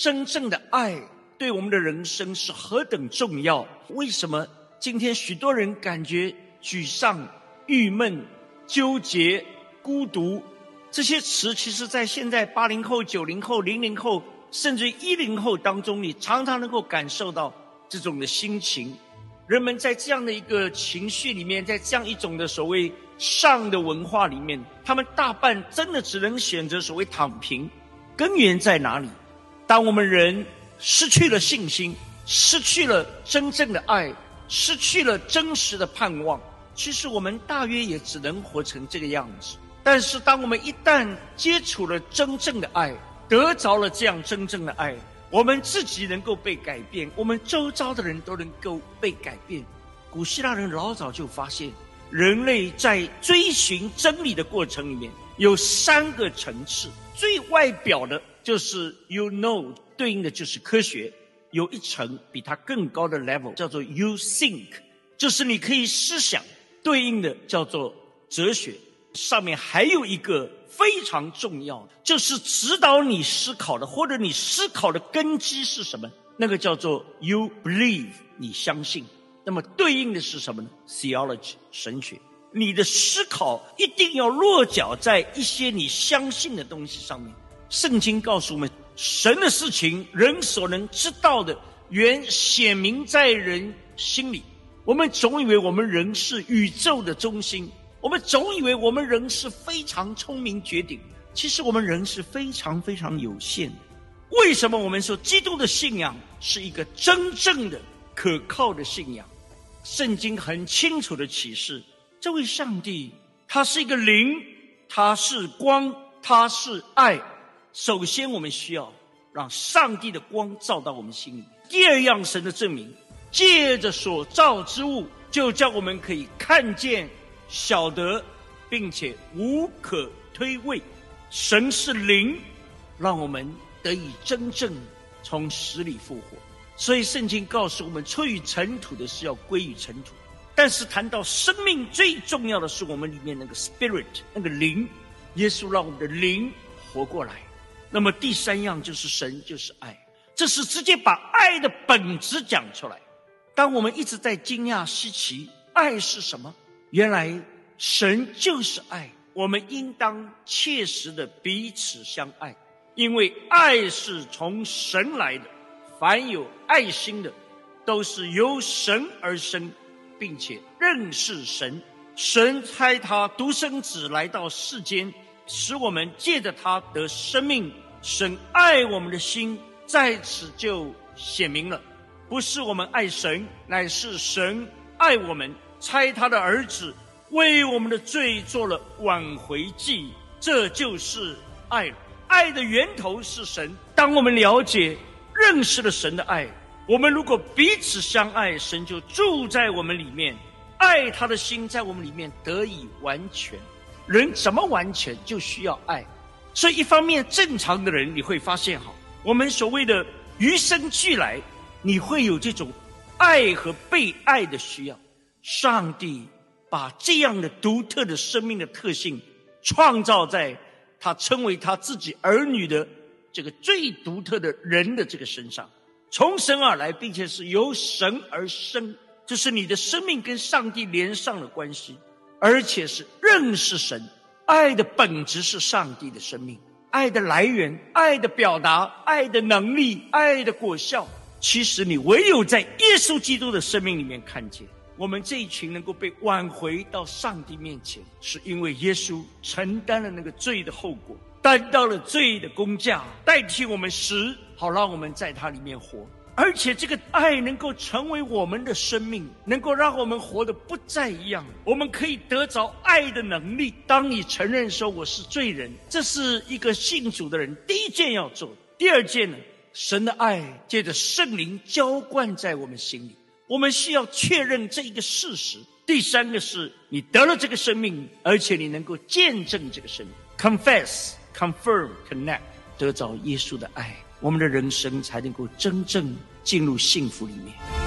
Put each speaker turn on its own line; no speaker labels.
真正的爱对我们的人生是何等重要？为什么今天许多人感觉沮丧、郁闷、纠结、孤独？这些词，其实在现在八零后、九零后、零零后，甚至一零后当中，你常常能够感受到这种的心情。人们在这样的一个情绪里面，在这样一种的所谓上的文化里面，他们大半真的只能选择所谓躺平。根源在哪里？当我们人失去了信心，失去了真正的爱，失去了真实的盼望，其实我们大约也只能活成这个样子。但是，当我们一旦接触了真正的爱，得着了这样真正的爱，我们自己能够被改变，我们周遭的人都能够被改变。古希腊人老早就发现，人类在追寻真理的过程里面有三个层次，最外表的。就是 you know 对应的就是科学，有一层比它更高的 level 叫做 you think，就是你可以思想，对应的叫做哲学。上面还有一个非常重要的，就是指导你思考的，或者你思考的根基是什么？那个叫做 you believe，你相信。那么对应的是什么呢？theology 神学。你的思考一定要落脚在一些你相信的东西上面。圣经告诉我们，神的事情，人所能知道的，原显明在人心里。我们总以为我们人是宇宙的中心，我们总以为我们人是非常聪明绝顶。其实我们人是非常非常有限的。为什么我们说基督的信仰是一个真正的可靠的信仰？圣经很清楚的启示，这位上帝他是一个灵，他是光，他是爱。首先，我们需要让上帝的光照到我们心里。第二样，神的证明，借着所造之物，就叫我们可以看见、晓得，并且无可推诿。神是灵，让我们得以真正从死里复活。所以，圣经告诉我们，出于尘土的是要归于尘土。但是，谈到生命最重要的是我们里面那个 spirit，那个灵。耶稣让我们的灵活过来。那么第三样就是神就是爱，这是直接把爱的本质讲出来。当我们一直在惊讶稀奇，爱是什么？原来神就是爱，我们应当切实的彼此相爱，因为爱是从神来的。凡有爱心的，都是由神而生，并且认识神。神差他独生子来到世间。使我们借着他得生命，神爱我们的心在此就显明了，不是我们爱神，乃是神爱我们，差他的儿子为我们的罪做了挽回祭，这就是爱。爱的源头是神。当我们了解、认识了神的爱，我们如果彼此相爱，神就住在我们里面，爱他的心在我们里面得以完全。人怎么完全就需要爱，所以一方面正常的人你会发现哈，我们所谓的与生俱来，你会有这种爱和被爱的需要。上帝把这样的独特的生命的特性创造在他称为他自己儿女的这个最独特的人的这个身上，从神而来，并且是由神而生，就是你的生命跟上帝连上了关系。而且是认识神，爱的本质是上帝的生命，爱的来源，爱的表达，爱的能力，爱的果效。其实你唯有在耶稣基督的生命里面看见，我们这一群能够被挽回到上帝面前，是因为耶稣承担了那个罪的后果，担当了罪的工价，代替我们死，好让我们在他里面活。而且这个爱能够成为我们的生命，能够让我们活得不再一样。我们可以得着爱的能力。当你承认说我是罪人，这是一个信主的人第一件要做。第二件呢，神的爱借着圣灵浇灌在我们心里，我们需要确认这一个事实。第三个是你得了这个生命，而且你能够见证这个生命，confess、confirm、connect，得着耶稣的爱。我们的人生才能够真正进入幸福里面。